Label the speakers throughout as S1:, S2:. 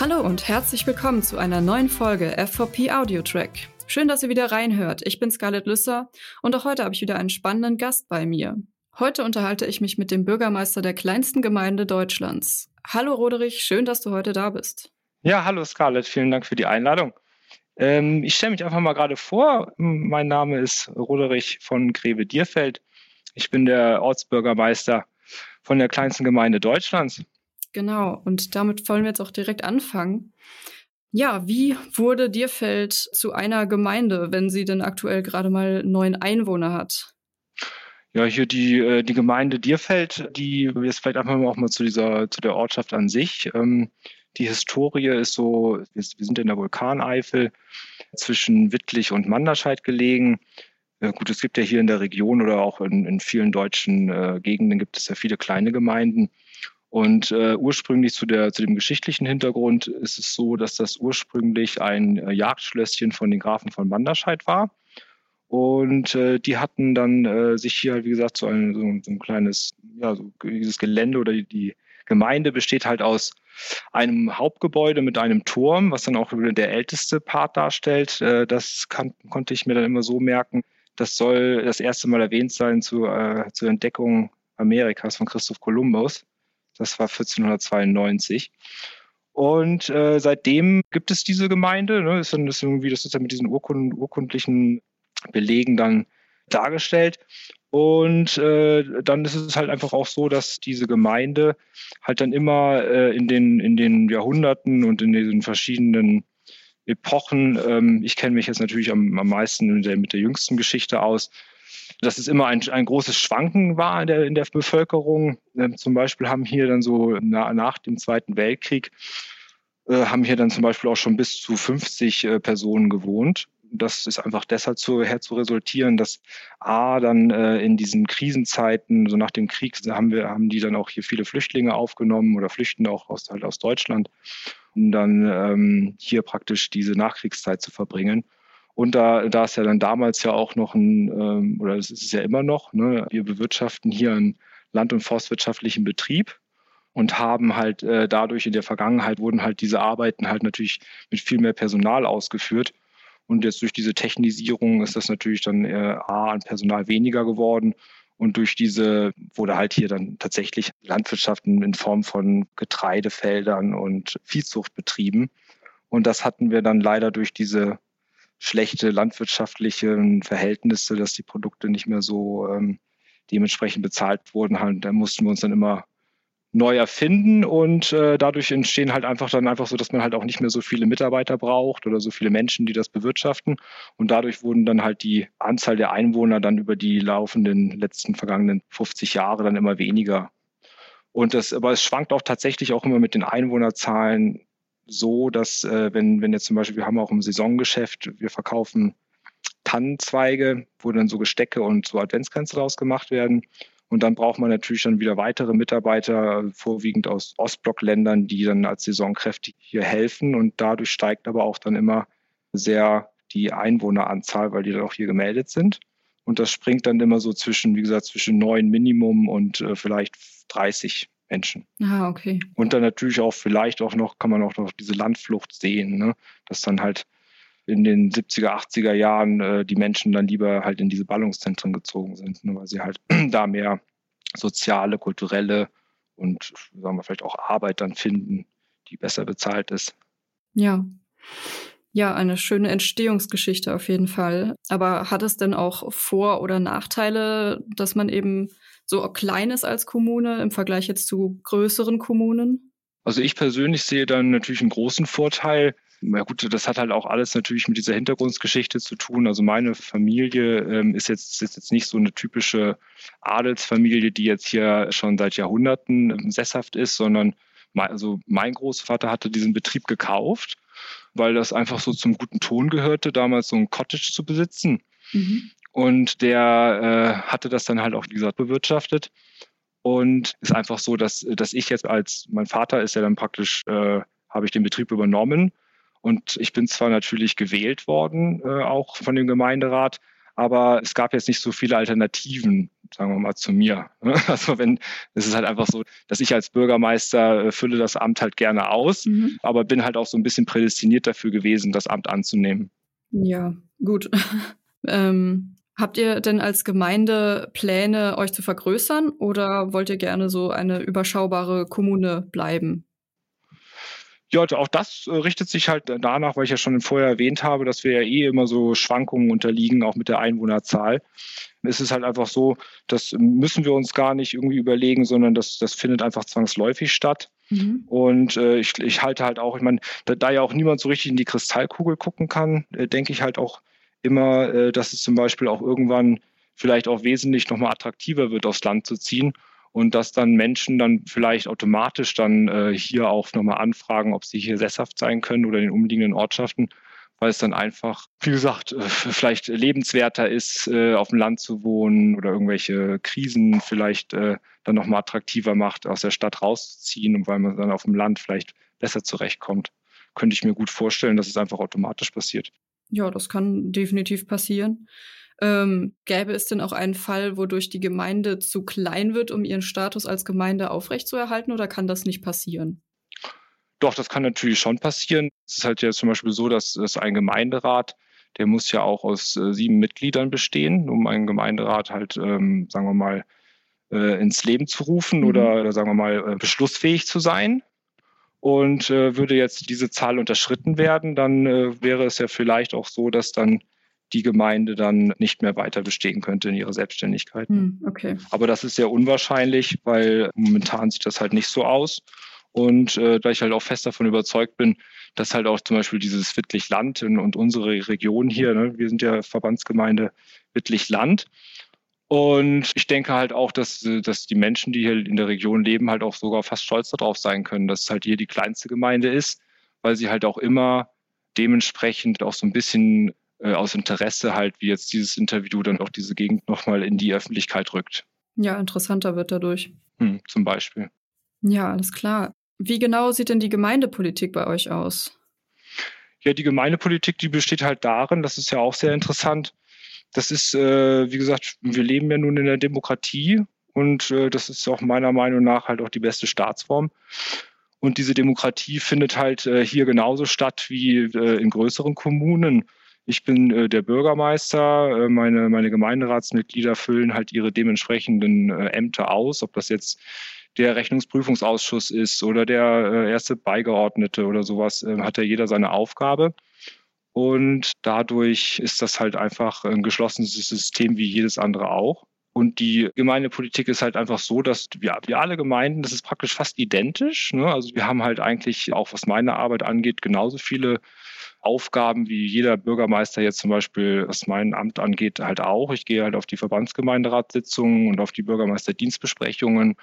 S1: Hallo und herzlich willkommen zu einer neuen Folge FVP Audio Track. Schön, dass ihr wieder reinhört. Ich bin Scarlett Lüsser und auch heute habe ich wieder einen spannenden Gast bei mir. Heute unterhalte ich mich mit dem Bürgermeister der kleinsten Gemeinde Deutschlands. Hallo Roderich, schön, dass du heute da bist.
S2: Ja, hallo Scarlett, vielen Dank für die Einladung. Ähm, ich stelle mich einfach mal gerade vor. Mein Name ist Roderich von Greve-Dierfeld. Ich bin der Ortsbürgermeister von der kleinsten Gemeinde Deutschlands.
S1: Genau, und damit wollen wir jetzt auch direkt anfangen. Ja, wie wurde Dierfeld zu einer Gemeinde, wenn sie denn aktuell gerade mal neun Einwohner hat?
S2: Ja, hier die, äh, die Gemeinde Dierfeld, die jetzt vielleicht einfach mal auch mal zu dieser, zu der Ortschaft an sich. Ähm, die Historie ist so, wir, sind in der Vulkaneifel zwischen Wittlich und Manderscheid gelegen. Gut, es gibt ja hier in der Region oder auch in, in vielen deutschen äh, Gegenden gibt es ja viele kleine Gemeinden. Und äh, ursprünglich zu, der, zu dem geschichtlichen Hintergrund ist es so, dass das ursprünglich ein äh, Jagdschlösschen von den Grafen von Manderscheid war. Und äh, die hatten dann äh, sich hier halt, wie gesagt, so ein, so, so ein kleines, ja, so dieses Gelände oder die, die Gemeinde besteht halt aus einem Hauptgebäude mit einem Turm, was dann auch der älteste Part darstellt. Äh, das kann, konnte ich mir dann immer so merken. Das soll das erste Mal erwähnt sein zu, äh, zur Entdeckung Amerikas von Christoph Kolumbus. Das war 1492. Und äh, seitdem gibt es diese Gemeinde. Ne? Ist dann das irgendwie, das ist dann mit diesen Urkund, urkundlichen Belegen dann dargestellt. Und äh, dann ist es halt einfach auch so, dass diese Gemeinde halt dann immer äh, in, den, in den Jahrhunderten und in diesen verschiedenen Epochen, ähm, ich kenne mich jetzt natürlich am, am meisten mit der, mit der jüngsten Geschichte aus, dass es immer ein, ein großes Schwanken war in der, in der Bevölkerung. Ähm, zum Beispiel haben hier dann so na, nach dem Zweiten Weltkrieg, äh, haben hier dann zum Beispiel auch schon bis zu 50 äh, Personen gewohnt das ist einfach deshalb zu, her zu resultieren, dass A, dann äh, in diesen Krisenzeiten, so nach dem Krieg, haben wir, haben die dann auch hier viele Flüchtlinge aufgenommen oder flüchten auch aus, halt aus Deutschland, um dann ähm, hier praktisch diese Nachkriegszeit zu verbringen. Und da, da ist ja dann damals ja auch noch ein, ähm, oder es ist ja immer noch, ne, wir bewirtschaften hier einen land- und forstwirtschaftlichen Betrieb und haben halt äh, dadurch in der Vergangenheit wurden halt diese Arbeiten halt natürlich mit viel mehr Personal ausgeführt. Und jetzt durch diese Technisierung ist das natürlich dann äh, A an Personal weniger geworden. Und durch diese wurde halt hier dann tatsächlich Landwirtschaften in Form von Getreidefeldern und Viehzucht betrieben. Und das hatten wir dann leider durch diese schlechte landwirtschaftlichen Verhältnisse, dass die Produkte nicht mehr so ähm, dementsprechend bezahlt wurden. Halt, da mussten wir uns dann immer neu erfinden und äh, dadurch entstehen halt einfach dann einfach so, dass man halt auch nicht mehr so viele Mitarbeiter braucht oder so viele Menschen, die das bewirtschaften und dadurch wurden dann halt die Anzahl der Einwohner dann über die laufenden letzten vergangenen 50 Jahre dann immer weniger. Und das, aber es schwankt auch tatsächlich auch immer mit den Einwohnerzahlen so, dass äh, wenn, wenn jetzt zum Beispiel, wir haben auch im Saisongeschäft, wir verkaufen Tannenzweige, wo dann so Gestecke und so Adventskränze draus gemacht werden. Und dann braucht man natürlich dann wieder weitere Mitarbeiter, vorwiegend aus Ostblockländern, die dann als Saisonkräfte hier helfen. Und dadurch steigt aber auch dann immer sehr die Einwohneranzahl, weil die dann auch hier gemeldet sind. Und das springt dann immer so zwischen, wie gesagt, zwischen neun Minimum und äh, vielleicht 30 Menschen.
S1: Ah, okay.
S2: Und dann natürlich auch vielleicht auch noch, kann man auch noch diese Landflucht sehen, ne? dass dann halt in den 70er, 80er Jahren äh, die Menschen dann lieber halt in diese Ballungszentren gezogen sind, ne, weil sie halt da mehr soziale, kulturelle und sagen wir vielleicht auch Arbeit dann finden, die besser bezahlt ist.
S1: Ja. Ja, eine schöne Entstehungsgeschichte auf jeden Fall. Aber hat es denn auch Vor- oder Nachteile, dass man eben so klein ist als Kommune im Vergleich jetzt zu größeren Kommunen?
S2: Also ich persönlich sehe dann natürlich einen großen Vorteil, ja gut, das hat halt auch alles natürlich mit dieser Hintergrundgeschichte zu tun. Also meine Familie ähm, ist, jetzt, ist jetzt nicht so eine typische Adelsfamilie, die jetzt hier schon seit Jahrhunderten ähm, sesshaft ist, sondern mein, also mein Großvater hatte diesen Betrieb gekauft, weil das einfach so zum guten Ton gehörte, damals so ein Cottage zu besitzen. Mhm. Und der äh, hatte das dann halt auch, wie gesagt, bewirtschaftet. Und ist einfach so, dass, dass ich jetzt als, mein Vater ist ja dann praktisch, äh, habe ich den Betrieb übernommen und ich bin zwar natürlich gewählt worden, äh, auch von dem Gemeinderat, aber es gab jetzt nicht so viele Alternativen sagen wir mal, zu mir. Also wenn, es ist halt einfach so, dass ich als Bürgermeister äh, fülle das Amt halt gerne aus, mhm. aber bin halt auch so ein bisschen prädestiniert dafür gewesen, das Amt anzunehmen.
S1: Ja, gut. ähm, habt ihr denn als Gemeinde Pläne, euch zu vergrößern oder wollt ihr gerne so eine überschaubare Kommune bleiben?
S2: Ja, auch das äh, richtet sich halt danach, weil ich ja schon vorher erwähnt habe, dass wir ja eh immer so Schwankungen unterliegen, auch mit der Einwohnerzahl. Es ist halt einfach so, das müssen wir uns gar nicht irgendwie überlegen, sondern das, das findet einfach zwangsläufig statt. Mhm. Und äh, ich, ich halte halt auch, ich meine, da, da, ja auch niemand so richtig in die Kristallkugel gucken kann, äh, denke ich halt auch immer, äh, dass es zum Beispiel auch irgendwann vielleicht auch wesentlich nochmal attraktiver wird, aufs Land zu ziehen und dass dann Menschen dann vielleicht automatisch dann äh, hier auch nochmal anfragen, ob sie hier sesshaft sein können oder in den umliegenden Ortschaften, weil es dann einfach, wie gesagt, äh, vielleicht lebenswerter ist, äh, auf dem Land zu wohnen oder irgendwelche Krisen vielleicht äh, dann nochmal attraktiver macht, aus der Stadt rauszuziehen und weil man dann auf dem Land vielleicht besser zurechtkommt. Könnte ich mir gut vorstellen, dass es einfach automatisch passiert.
S1: Ja, das kann definitiv passieren. Ähm, gäbe es denn auch einen Fall, wodurch die Gemeinde zu klein wird, um ihren Status als Gemeinde aufrechtzuerhalten, oder kann das nicht passieren?
S2: Doch, das kann natürlich schon passieren. Es ist halt ja zum Beispiel so, dass es ein Gemeinderat, der muss ja auch aus äh, sieben Mitgliedern bestehen, um einen Gemeinderat halt, ähm, sagen wir mal, äh, ins Leben zu rufen mhm. oder, oder, sagen wir mal, äh, beschlussfähig zu sein. Und äh, würde jetzt diese Zahl unterschritten werden, dann äh, wäre es ja vielleicht auch so, dass dann die Gemeinde dann nicht mehr weiter bestehen könnte in ihrer Selbstständigkeit. Hm, okay. Aber das ist sehr unwahrscheinlich, weil momentan sieht das halt nicht so aus. Und äh, da ich halt auch fest davon überzeugt bin, dass halt auch zum Beispiel dieses Wittlich-Land und unsere Region hier, ne, wir sind ja Verbandsgemeinde Wittlich-Land. Und ich denke halt auch, dass, dass die Menschen, die hier in der Region leben, halt auch sogar fast stolz darauf sein können, dass es halt hier die kleinste Gemeinde ist, weil sie halt auch immer dementsprechend auch so ein bisschen äh, aus Interesse halt, wie jetzt dieses Interview dann auch diese Gegend nochmal in die Öffentlichkeit rückt.
S1: Ja, interessanter wird dadurch.
S2: Hm, zum Beispiel.
S1: Ja, alles klar. Wie genau sieht denn die Gemeindepolitik bei euch aus?
S2: Ja, die Gemeindepolitik, die besteht halt darin, das ist ja auch sehr interessant. Das ist, äh, wie gesagt, wir leben ja nun in der Demokratie und äh, das ist auch meiner Meinung nach halt auch die beste Staatsform. Und diese Demokratie findet halt äh, hier genauso statt wie äh, in größeren Kommunen. Ich bin äh, der Bürgermeister. Äh, meine, meine Gemeinderatsmitglieder füllen halt ihre dementsprechenden äh, Ämter aus, ob das jetzt der Rechnungsprüfungsausschuss ist oder der äh, erste Beigeordnete oder sowas, hat ja jeder seine Aufgabe. Und dadurch ist das halt einfach ein geschlossenes System wie jedes andere auch. Und die Gemeindepolitik ist halt einfach so, dass wir, wir alle Gemeinden, das ist praktisch fast identisch. Ne? Also wir haben halt eigentlich auch, was meine Arbeit angeht, genauso viele Aufgaben wie jeder Bürgermeister jetzt zum Beispiel, was mein Amt angeht, halt auch. Ich gehe halt auf die Verbandsgemeinderatssitzungen und auf die Bürgermeisterdienstbesprechungen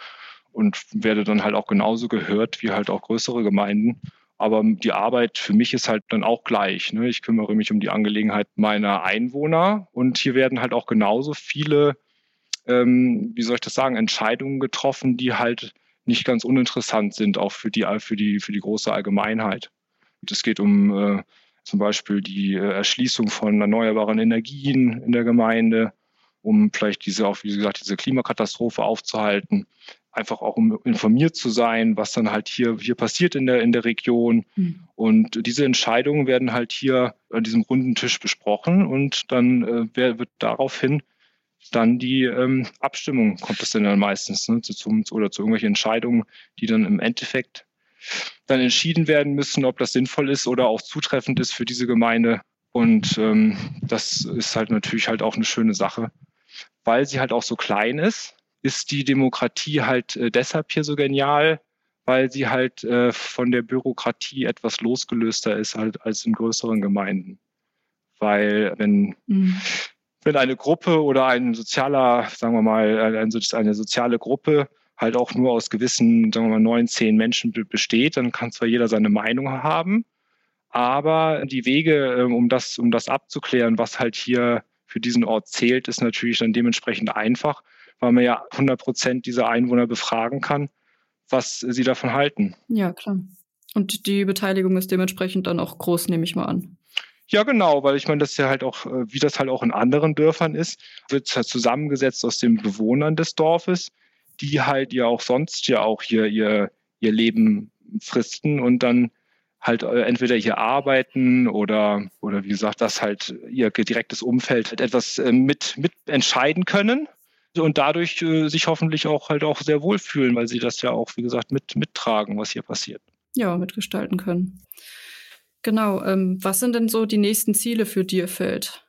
S2: und werde dann halt auch genauso gehört wie halt auch größere Gemeinden. Aber die Arbeit für mich ist halt dann auch gleich. Ne? Ich kümmere mich um die Angelegenheit meiner Einwohner und hier werden halt auch genauso viele, ähm, wie soll ich das sagen, Entscheidungen getroffen, die halt nicht ganz uninteressant sind, auch für die, für die, für die große Allgemeinheit. Es geht um äh, zum Beispiel die äh, Erschließung von erneuerbaren Energien in der Gemeinde, um vielleicht diese auch, wie gesagt, diese Klimakatastrophe aufzuhalten. Einfach auch um informiert zu sein, was dann halt hier, hier passiert in der, in der Region. Mhm. Und diese Entscheidungen werden halt hier an diesem runden Tisch besprochen und dann äh, wird daraufhin dann die ähm, Abstimmung, kommt denn dann meistens, ne, zu, zum, oder zu irgendwelchen Entscheidungen, die dann im Endeffekt dann entschieden werden müssen, ob das sinnvoll ist oder auch zutreffend ist für diese Gemeinde. Und ähm, das ist halt natürlich halt auch eine schöne Sache. Weil sie halt auch so klein ist, ist die Demokratie halt äh, deshalb hier so genial, weil sie halt äh, von der Bürokratie etwas losgelöster ist halt als in größeren Gemeinden. Weil wenn, mhm. wenn eine Gruppe oder ein sozialer, sagen wir mal, eine soziale Gruppe halt auch nur aus gewissen, sagen wir mal, neun, zehn Menschen besteht, dann kann zwar jeder seine Meinung haben, aber die Wege, ähm, um das, um das abzuklären, was halt hier für diesen Ort zählt, ist natürlich dann dementsprechend einfach, weil man ja 100 Prozent dieser Einwohner befragen kann, was sie davon halten.
S1: Ja, klar. Und die Beteiligung ist dementsprechend dann auch groß, nehme ich mal an.
S2: Ja, genau, weil ich meine, das ist ja halt auch, äh, wie das halt auch in anderen Dörfern ist, wird halt zusammengesetzt aus den Bewohnern des Dorfes, die halt ja auch sonst ja auch hier ihr, ihr Leben fristen und dann halt äh, entweder hier arbeiten oder, oder wie gesagt, dass halt ihr direktes Umfeld halt etwas äh, mit, mit entscheiden können und dadurch äh, sich hoffentlich auch halt auch sehr wohlfühlen, weil sie das ja auch, wie gesagt, mit, mittragen, was hier passiert.
S1: Ja, mitgestalten können. Genau. Ähm, was sind denn so die nächsten Ziele für Dierfeld?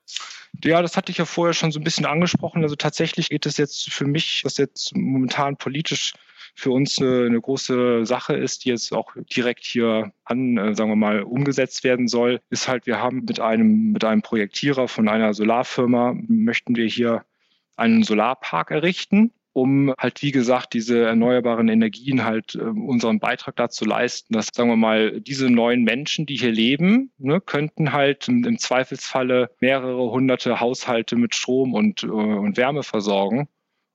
S2: Ja, das hatte ich ja vorher schon so ein bisschen angesprochen. Also tatsächlich geht es jetzt für mich, was jetzt momentan politisch für uns äh, eine große Sache ist, die jetzt auch direkt hier an, äh, sagen wir mal, umgesetzt werden soll, ist halt, wir haben mit einem, mit einem Projektierer von einer Solarfirma, möchten wir hier einen Solarpark errichten um halt, wie gesagt, diese erneuerbaren Energien halt äh, unseren Beitrag dazu leisten, dass, sagen wir mal, diese neuen Menschen, die hier leben, ne, könnten halt im, im, Zweifelsfalle mehrere hunderte Haushalte mit Strom und, äh, und Wärme versorgen.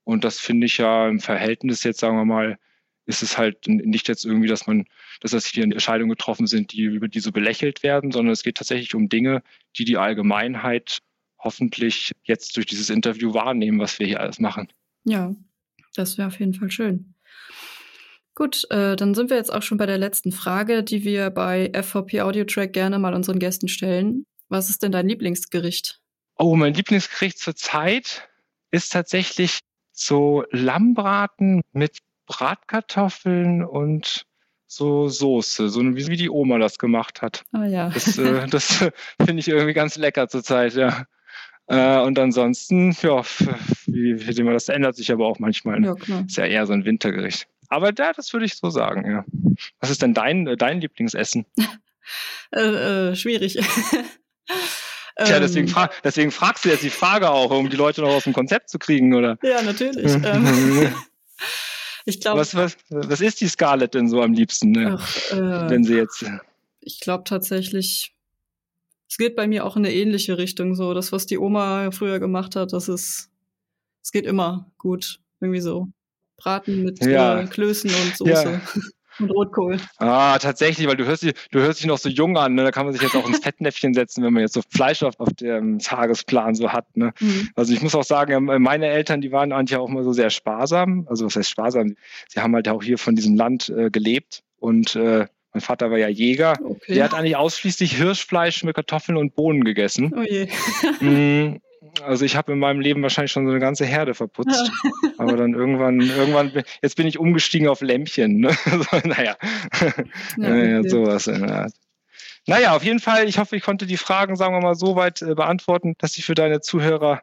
S2: Und das finde ich ja im Verhältnis jetzt, sagen wir mal, ist es halt nicht jetzt irgendwie, dass man, dass das hier Entscheidungen getroffen sind, die über die so belächelt werden, sondern es geht tatsächlich um Dinge, die die Allgemeinheit hoffentlich jetzt durch dieses Interview wahrnehmen, was wir hier alles machen.
S1: Ja, das wäre auf jeden Fall schön. Gut, äh, dann sind wir jetzt auch schon bei der letzten Frage, die wir bei FVP Audio Track gerne mal unseren Gästen stellen. Was ist denn dein Lieblingsgericht?
S2: Oh, mein Lieblingsgericht zurzeit ist tatsächlich so Lammbraten mit Bratkartoffeln und so Soße, so wie die Oma das gemacht hat.
S1: Ah ja.
S2: Das, äh, das finde ich irgendwie ganz lecker zurzeit, ja. Äh, und ansonsten, ja, wie, wie immer, das ändert sich aber auch manchmal. Ja, klar. Ist ja eher so ein Wintergericht. Aber da, das würde ich so sagen, ja. Was ist denn dein, äh, dein Lieblingsessen?
S1: äh, äh, schwierig.
S2: Tja, deswegen, ähm. fra deswegen fragst du jetzt die Frage auch, um die Leute noch aus dem Konzept zu kriegen, oder?
S1: Ja, natürlich. Ähm.
S2: ich glaube. Was, was, was ist die Scarlett denn so am liebsten, ne? Ach, äh, wenn sie jetzt.
S1: Ich glaube tatsächlich es geht bei mir auch in eine ähnliche Richtung. So, das, was die Oma früher gemacht hat, das ist, es geht immer gut. Irgendwie so. Braten mit ja. äh, Klößen und Soße. Ja. Und Rotkohl.
S2: Ah, tatsächlich, weil du hörst dich, du hörst dich noch so jung an, ne? Da kann man sich jetzt auch ins Fettnäpfchen setzen, wenn man jetzt so Fleisch auf, auf dem Tagesplan so hat. Ne? Mhm. Also ich muss auch sagen, meine Eltern, die waren eigentlich auch immer so sehr sparsam. Also was heißt sparsam? Sie haben halt auch hier von diesem Land äh, gelebt und äh, mein Vater war ja Jäger. Okay. Der hat eigentlich ausschließlich Hirschfleisch mit Kartoffeln und Bohnen gegessen. Oh je. Also ich habe in meinem Leben wahrscheinlich schon so eine ganze Herde verputzt. Aber dann irgendwann, irgendwann, jetzt bin ich umgestiegen auf Lämpchen. Ne? naja, ja, okay. sowas in der Art. Naja, auf jeden Fall, ich hoffe, ich konnte die Fragen, sagen wir mal, so weit äh, beantworten, dass sie für deine Zuhörer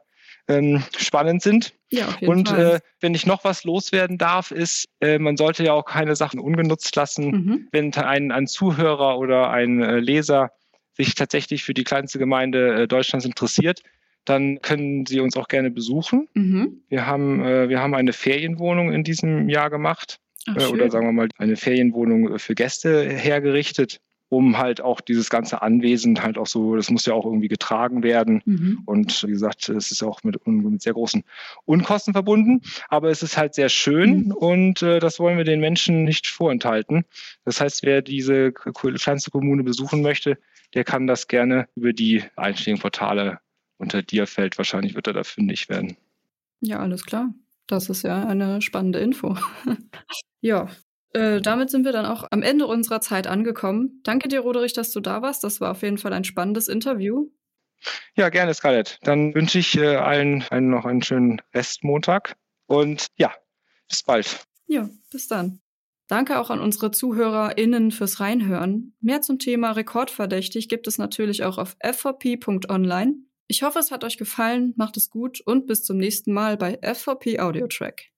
S2: ähm, spannend sind.
S1: Ja, auf jeden
S2: und
S1: Fall.
S2: Äh, wenn ich noch was loswerden darf, ist, äh, man sollte ja auch keine Sachen ungenutzt lassen. Mhm. Wenn ein, ein Zuhörer oder ein äh, Leser sich tatsächlich für die kleinste Gemeinde äh, Deutschlands interessiert, dann können Sie uns auch gerne besuchen. Mhm. Wir, haben, äh, wir haben eine Ferienwohnung in diesem Jahr gemacht. Ach, äh, oder sagen wir mal eine Ferienwohnung für Gäste hergerichtet um halt auch dieses ganze Anwesen halt auch so, das muss ja auch irgendwie getragen werden. Mhm. Und wie gesagt, es ist auch mit, mit, sehr großen Unkosten verbunden. Aber es ist halt sehr schön mhm. und äh, das wollen wir den Menschen nicht vorenthalten. Das heißt, wer diese kleinste Kommune besuchen möchte, der kann das gerne über die einschlägigen Unter Dierfeld. Wahrscheinlich wird er da fündig werden.
S1: Ja, alles klar. Das ist ja eine spannende Info. ja, äh, damit sind wir dann auch am Ende unserer Zeit angekommen. Danke dir, Roderich, dass du da warst. Das war auf jeden Fall ein spannendes Interview.
S2: Ja, gerne, Scarlett. Dann wünsche ich äh, allen, allen noch einen schönen Restmontag und ja, bis bald.
S1: Ja, bis dann. Danke auch an unsere ZuhörerInnen fürs Reinhören. Mehr zum Thema Rekordverdächtig gibt es natürlich auch auf fvp.online. Ich hoffe, es hat euch gefallen, macht es gut und bis zum nächsten Mal bei FVP Audio Track.